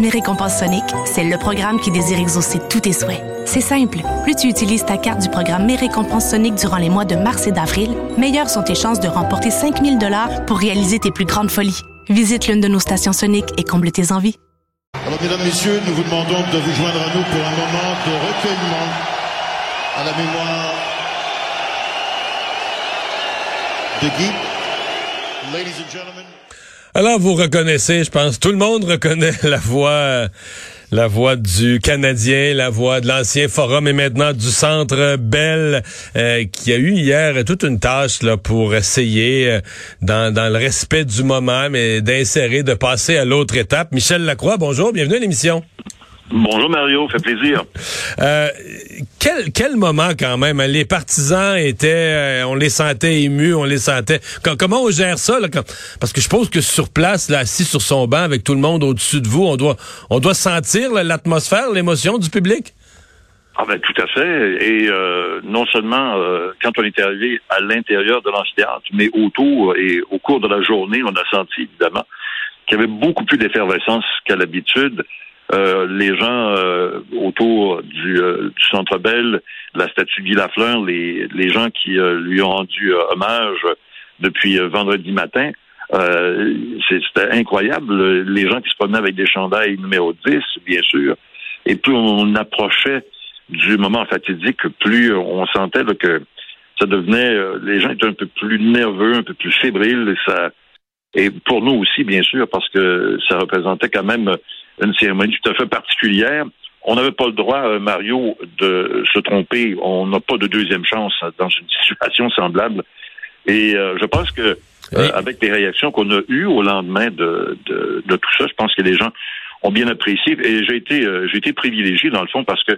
Mes récompenses Sonic, c'est le programme qui désire exaucer tous tes souhaits. C'est simple. Plus tu utilises ta carte du programme Mes récompenses Sonic durant les mois de mars et d'avril, meilleures sont tes chances de remporter 5000 dollars pour réaliser tes plus grandes folies. Visite l'une de nos stations Sonic et comble tes envies. Alors, mesdames, messieurs, nous vous demandons de vous joindre à nous pour un moment de recueillement à la mémoire de Guy. Alors, vous reconnaissez, je pense, tout le monde reconnaît la voix, la voix du Canadien, la voix de l'ancien Forum et maintenant du Centre Bell, euh, qui a eu hier toute une tâche là pour essayer, euh, dans, dans le respect du moment, mais d'insérer, de passer à l'autre étape. Michel Lacroix, bonjour, bienvenue à l'émission. Bonjour Mario, fait plaisir. Euh, quel, quel moment quand même. Hein? Les partisans étaient, euh, on les sentait émus, on les sentait. comment on gère ça là, Parce que je pense que sur place, là, assis sur son banc avec tout le monde au-dessus de vous, on doit, on doit sentir l'atmosphère, l'émotion du public? Ah ben tout à fait. Et euh, non seulement euh, quand on est arrivé à l'intérieur de l'amphithéâtre, mais autour et au cours de la journée, on a senti évidemment qu'il y avait beaucoup plus d'effervescence qu'à l'habitude. Euh, les gens euh, autour du, euh, du, Centre Bell, la statue Guy Lafleur, les, les gens qui lui ont rendu hommage depuis vendredi matin, c'était incroyable. Les gens qui se promenaient avec des chandails numéro 10, bien sûr. Et plus on approchait du moment fatidique, plus on sentait que ça devenait, les gens étaient un peu plus nerveux, un peu plus fébriles, et ça, et pour nous aussi, bien sûr, parce que ça représentait quand même une cérémonie tout à fait particulière. On n'avait pas le droit, euh, Mario, de se tromper. On n'a pas de deuxième chance dans une situation semblable. Et euh, je pense que euh, avec les réactions qu'on a eues au lendemain de, de, de, tout ça, je pense que les gens ont bien apprécié. Et j'ai été, j'ai été privilégié dans le fond parce que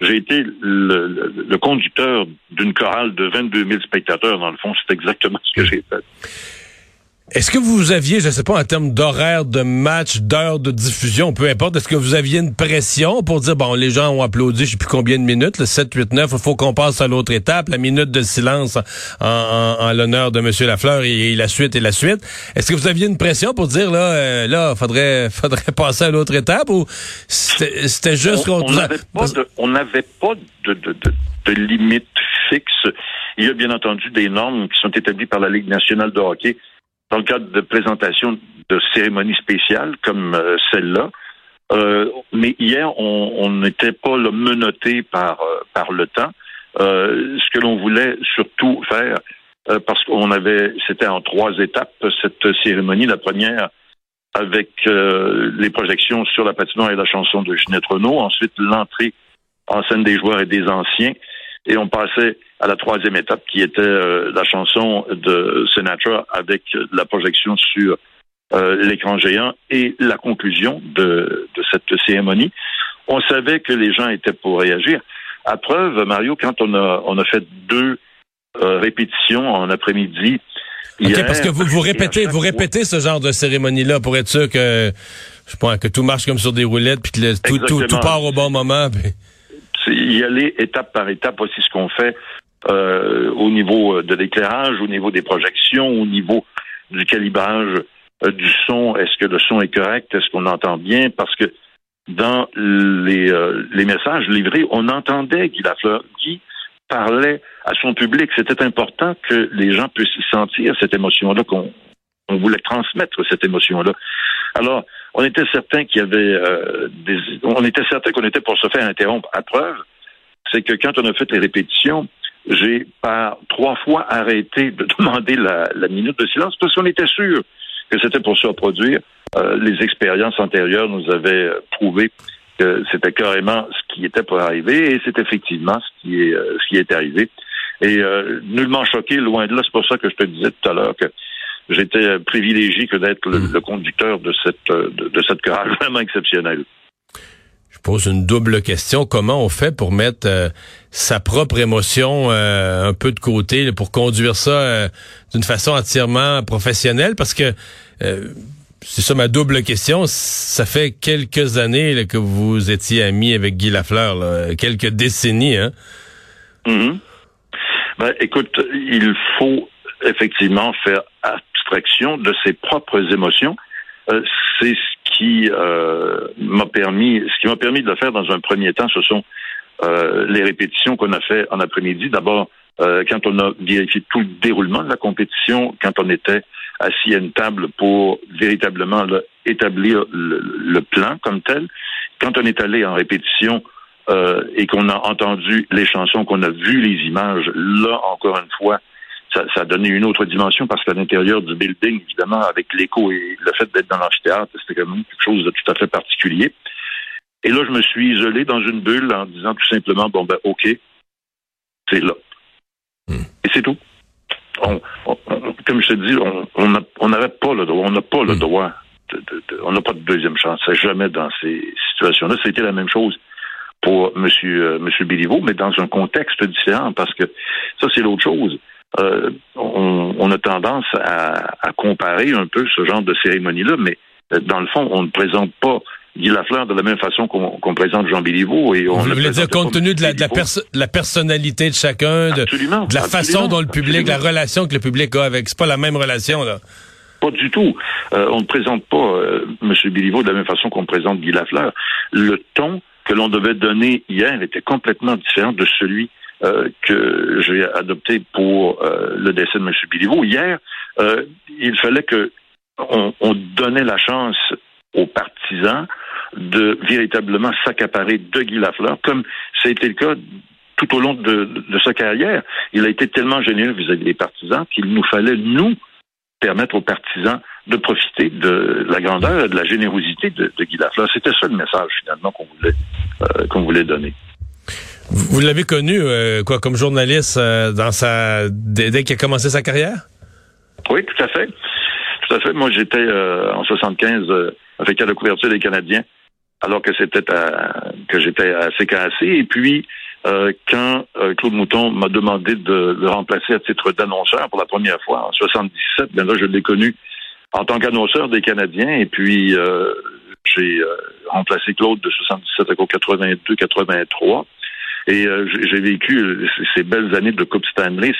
j'ai été le, le conducteur d'une chorale de 22 000 spectateurs. Dans le fond, c'est exactement ce que j'ai fait. Est-ce que vous aviez, je ne sais pas, en termes d'horaire de match, d'heure de diffusion, peu importe, est-ce que vous aviez une pression pour dire, bon, les gens ont applaudi, je sais plus combien de minutes, le 7, 8, 9, il faut qu'on passe à l'autre étape, la minute de silence en, l'honneur de M. Lafleur et, la suite et la suite. Est-ce que vous aviez une pression pour dire, là, euh, là, faudrait, faudrait passer à l'autre étape ou c'était juste qu'on... On n'avait pas, de, de, de, de limite fixe. Il y a bien entendu des normes qui sont établies par la Ligue nationale de hockey dans le cadre de présentation de cérémonies spéciales comme euh, celle-là. Euh, mais hier, on n'était pas le menotté par, euh, par le temps. ce que l'on voulait surtout faire, parce qu'on avait, c'était en trois étapes, cette cérémonie. La première, avec les projections sur la patinoire et la chanson de Ginette Renault. Ensuite, l'entrée en scène des joueurs et des anciens. Et on passait à la troisième étape qui était euh, la chanson de Sinatra avec la projection sur euh, l'écran géant et la conclusion de, de, cette cérémonie. On savait que les gens étaient pour réagir. À preuve, Mario, quand on a, on a fait deux euh, répétitions en après-midi, OK, parce que vous, vous répétez, vous répétez ce genre de cérémonie-là pour être sûr que, je pense, que tout marche comme sur des roulettes puis que tout, tout, tout, part au bon moment. y aller étape par étape, voici ce qu'on fait euh, au niveau de l'éclairage, au niveau des projections, au niveau du calibrage euh, du son. Est-ce que le son est correct? Est-ce qu'on entend bien? Parce que dans les, euh, les messages livrés, on entendait Guy Lafleur. Guy parlait à son public. C'était important que les gens puissent sentir cette émotion-là, qu'on on voulait transmettre cette émotion-là. Alors, on était certain qu'il y avait des, on était certain qu'on était pour se faire interrompre. À preuve, c'est que quand on a fait les répétitions, j'ai par trois fois arrêté de demander la, minute de silence parce qu'on était sûr que c'était pour se reproduire. Euh, les expériences antérieures nous avaient prouvé que c'était carrément ce qui était pour arriver et c'est effectivement ce qui est euh, ce qui est arrivé. Et euh, nullement choqué, loin de là, c'est pour ça que je te disais tout à l'heure que j'étais privilégié que d'être le, hmm. conducteur de cette de, de cette chorale vraiment exceptionnelle. Pose une double question. Comment on fait pour mettre euh, sa propre émotion euh, un peu de côté pour conduire ça euh, d'une façon entièrement professionnelle? Parce que c'est ça ma double question. Ça fait quelques années que vous étiez ami avec Guy Lafleur, quelques décennies. Hein? Mm-hmm. Ben, écoute, il faut effectivement faire abstraction de ses propres émotions. Euh, c'est ce qui euh, m'a permis, ce qui m'a permis de le faire dans un premier temps, ce sont euh, les répétitions qu'on a fait en après-midi. D'abord, quand on a vérifié tout le déroulement de la compétition, quand on était assis à une table pour véritablement établir le, plan comme tel. Quand on est allé en répétition euh, et qu'on a entendu les chansons, qu'on a vu les images, là encore une fois, ça, ça a donné une autre dimension parce qu'à l'intérieur du building, évidemment, avec l'écho et le fait d'être dans l'amphithéâtre, c'était quand même quelque chose de tout à fait particulier. Et là, je me suis isolé dans une bulle en disant tout simplement, bon ben, ok, c'est là. Hmm. Et c'est tout. On, comme je te dis, on n'avait pas le droit, on n'a pas le hmm. droit, on n'a pas de deuxième chance. Jamais dans ces situations-là. C'était la même chose pour M. Monsieur, monsieur Béliveau, mais dans un contexte différent, parce que ça, c'est l'autre chose. Euh, on, a tendance à, comparer un peu ce genre de cérémonie-là, mais euh, dans le fond, on ne présente pas Guy Lafleur de la même façon qu'on présente Jean Béliveau. Et on Vous voulez dire compte tenu de la, la, personnalité de chacun, de, la façon dont le public, la relation que le public a avec, c'est pas la même relation là. Pas du tout. Euh, on ne présente pas M. Béliveau de la même façon qu'on présente Guy Lafleur. Le ton que l'on devait donner hier était complètement différent de celui euh, que j'ai adopté pour euh, le décès de M. Biliveau. Hier, euh, il fallait que on, donnait la chance aux partisans de véritablement s'accaparer de Guy Lafleur, comme ça a été le cas tout au long de, sa carrière. Il a été tellement généreux vis-à-vis des partisans qu'il nous fallait, nous, permettre aux partisans de profiter de la grandeur et de la générosité de, Guy Lafleur. C'était ça le message, finalement, qu'on voulait, qu'on voulait donner. Vous l'avez connu euh, quoi comme journaliste euh, dans sa dès, qu'il a commencé sa carrière? Oui, tout à fait. Tout à fait. Moi, j'étais euh, en 75 avec la couverture des Canadiens, alors que c'était que j'étais à CKAC. Et puis, quand Claude Mouton m'a demandé de le remplacer à titre d'annonceur pour la première fois en 77, bien là, je l'ai connu en tant qu'annonceur des Canadiens. Et puis, j'ai remplacé Claude de 77 à 82-83. Et euh, j'ai vécu euh, ces belles années de Coupe Stanley,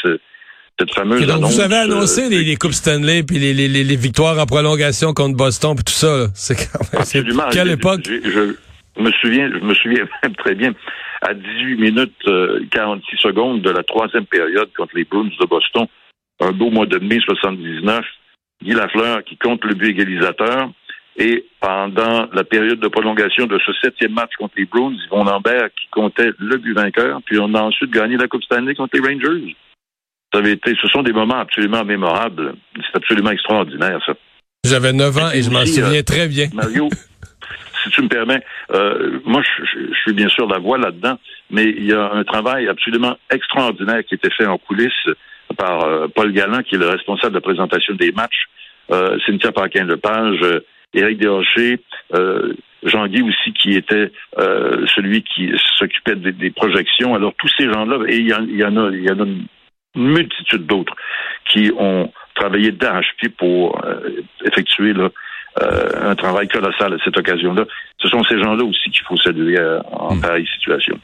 cette fameuse donc Vous avez annoncé euh, les, Coupes Stanley puis les, les, les, victoires en prolongation contre Boston puis tout ça. C'est quand même Absolument. Quelle époque? je, me souviens, je me souviens même très bien à 18 minutes 46 secondes de la troisième période contre les Bruins de Boston, un beau mois de mai 79, Guy Lafleur qui compte le but égalisateur. Et pendant la période de prolongation de ce septième match contre les Bruins, Yvon Lambert qui comptait le but vainqueur, puis on a ensuite gagné la Coupe Stanley contre les Rangers. Ça avait été, ce sont des moments absolument mémorables. C'est absolument extraordinaire, ça. J'avais 9 ans et je m'en souviens euh, très bien. Mario, si tu me permets, euh, moi, je, suis bien sûr la voix là-dedans, mais il y a un travail absolument extraordinaire qui été fait en coulisses par euh, Paul Galland, qui est le responsable de la présentation des matchs, Cynthia Paquin-Lepage, Éric Desrochers, euh, Jean-Guy aussi, qui était euh, celui qui s'occupait des, projections. Alors, tous ces gens-là, et il y, en, a, il y en a une multitude d'autres qui ont travaillé d'arrache-pied pour euh, effectuer là, un travail colossal à cette occasion-là. Ce sont ces gens-là aussi qu'il faut saluer en hmm. pareille situation.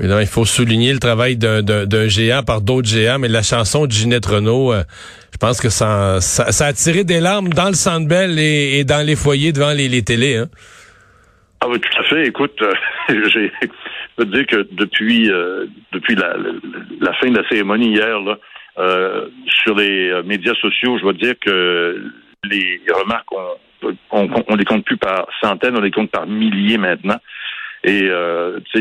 Il faut souligner le travail d'un géant par d'autres géants, mais la chanson de Ginette Renault, je pense que ça, ça, a tiré des larmes dans le Sandbell et, et dans les foyers devant les, les télés. Hein? Ah oui, tout à fait. Écoute, euh, j'ai je veux dire que depuis euh, depuis la, la, fin de la cérémonie hier, là, euh, sur les euh, médias sociaux, je dois dire que les remarques, on, on, on, les compte plus par centaines, on les compte par milliers maintenant. Et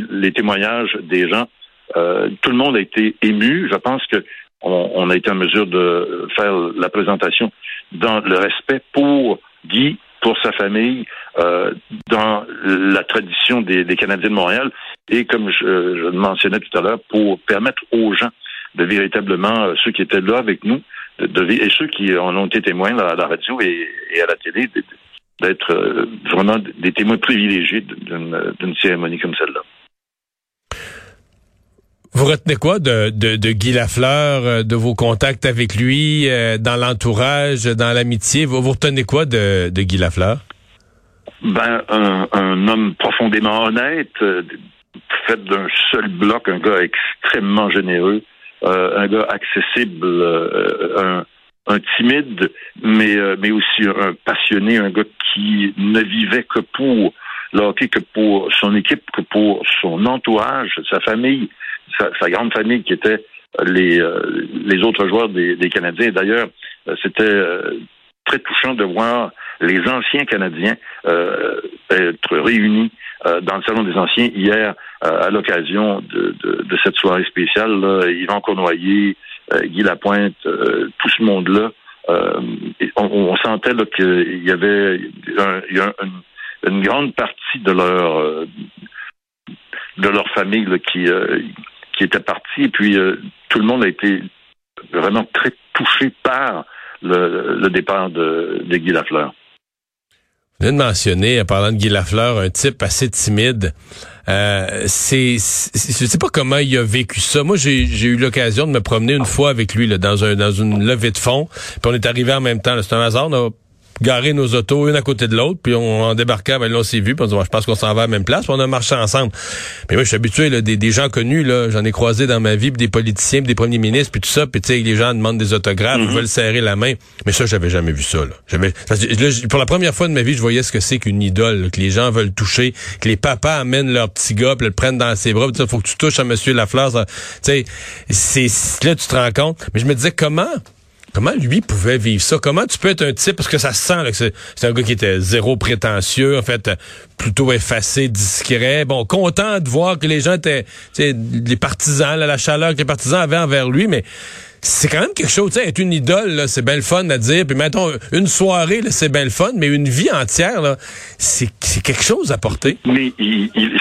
les témoignages des gens, tout le monde a été ému. Je pense que on, a été en mesure de faire la présentation dans le respect pour Guy, pour sa famille, euh, dans la tradition des, Canadiens de Montréal, et comme je, le mentionnais tout à l'heure, pour permettre aux gens de véritablement, euh, ceux qui étaient là avec nous, de, et ceux qui en ont été témoins à la radio et, à la télé, d'être euh, vraiment des témoins privilégiés d'une cérémonie comme celle-là. Vous retenez quoi de, de, Guy Lafleur, euh, de vos contacts avec lui, euh, dans l'entourage, dans l'amitié? Vous, vous retenez quoi de, de Guy Lafleur? Ben, un, un homme profondément honnête, fait d'un seul bloc, un gars extrêmement généreux, euh, un gars accessible, euh, un, un, timide, mais, euh, mais aussi un passionné, un gars qui ne vivait que pour le hockey, que pour son équipe, que pour son entourage, sa famille, sa, sa grande famille qui était les, les autres joueurs des, des Canadiens. D'ailleurs, c'était très touchant de voir les anciens Canadiens être réunis dans le Salon des Anciens hier euh, à l'occasion de, de, cette soirée spéciale. Là, Yvan Cournoyer, euh, Guy Lapointe, euh, tout ce monde-là, on, on, sentait qu'il y avait une, grande partie de leur de leur famille qui qui était partie. Et puis tout le monde a été vraiment très touché par le, départ de, de Guy Lafleur. Vous venez de mentionner, en parlant de Guy Lafleur, un type assez timide. Euh, c'est, je sais pas comment il a vécu ça. Moi, j'ai, eu l'occasion de me promener une fois avec lui là, dans un dans une levée de fonds. Puis on est arrivé en même temps. C'est un hasard. On garer nos autos une à côté de l'autre, puis on en débarquait, ben là on s'est vu, puis on dit, je pense qu'on s'en va à la même place, puis on a marché ensemble. Mais moi je suis habitué là, des, des gens connus là, j'en ai croisé dans ma vie, des politiciens, des premiers ministres, puis tout ça, puis tu sais les gens demandent des autographes, ils mm-hmm. veulent serrer la main, mais ça j'avais jamais vu ça là. J'avais pour la première fois de ma vie, je voyais ce que c'est qu'une idole, que les gens veulent toucher, que les papas amènent leur petit gars, puis le prennent dans ses bras, il faut que tu touches à monsieur Lafleur, tu sais c'est là tu te rends compte, mais je me disais comment Comment lui pouvait vivre ça? Comment tu peux être un type, parce que ça se sent là, que c'est un gars qui était zéro prétentieux, en fait, plutôt effacé, discret, bon, content de voir que les gens étaient, les partisans, la chaleur que les partisans avaient envers lui, mais c'est quand même quelque chose, tu sais, être une idole, c'est bien le fun à dire, puis mettons, une soirée, c'est bien le fun, mais une vie entière, c'est quelque chose à porter. Mais il, il,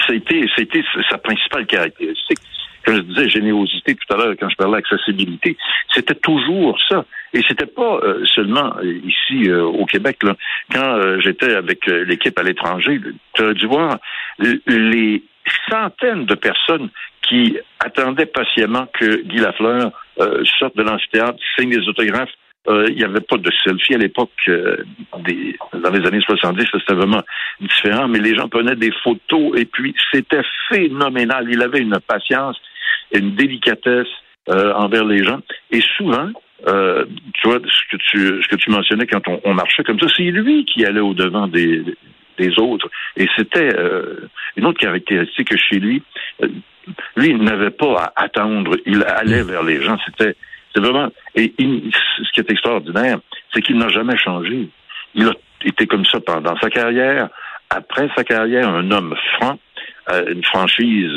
été sa principale caractéristique quand je disais générosité tout à l'heure, quand je parlais d'accessibilité, c'était toujours ça. Et c'était pas euh, seulement euh, ici euh, au Québec. Là. Quand j'étais avec l'équipe à l'étranger, tu as dû voir les centaines de personnes qui attendaient patiemment que Guy Lafleur sorte de l'amphithéâtre, signe des autographes. Il n'y avait pas de selfie à l'époque, dans les années 70, c'était vraiment différent, mais les gens prenaient des photos et puis c'était phénoménal. Il avait une patience une délicatesse euh, envers les gens. Et souvent, euh, tu vois, ce que tu, ce que tu mentionnais quand on, marchait comme ça, c'est lui qui allait au devant des, des autres. Et c'était euh, une autre caractéristique chez lui. lui, il n'avait pas à attendre. Il allait vers les gens. C'était, c'est vraiment. Et ce qui est extraordinaire, c'est qu'il n'a jamais changé. Il a été comme ça pendant sa carrière. Après sa carrière, un homme franc, une franchise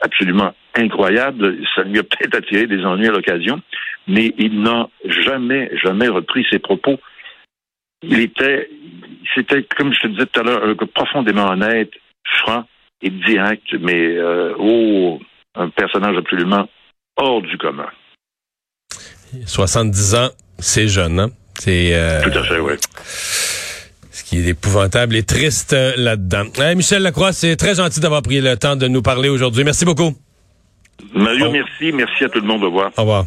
absolument incroyable. Ça lui a peut-être attiré des ennuis à l'occasion, mais il n'a jamais, jamais repris ses propos. Il était, c'était, comme je te disais tout à l'heure, un profondément honnête, franc et direct, mais euh, oh, un personnage absolument hors du commun. 70 ans, c'est jeune, hein? C'est, euh, Tout à fait, oui qui est épouvantable et triste euh, là-dedans. Michel Lacroix, c'est très gentil d'avoir pris le temps de nous parler aujourd'hui. Merci beaucoup. Mario, merci. Merci à tout le monde. Au revoir. Au revoir.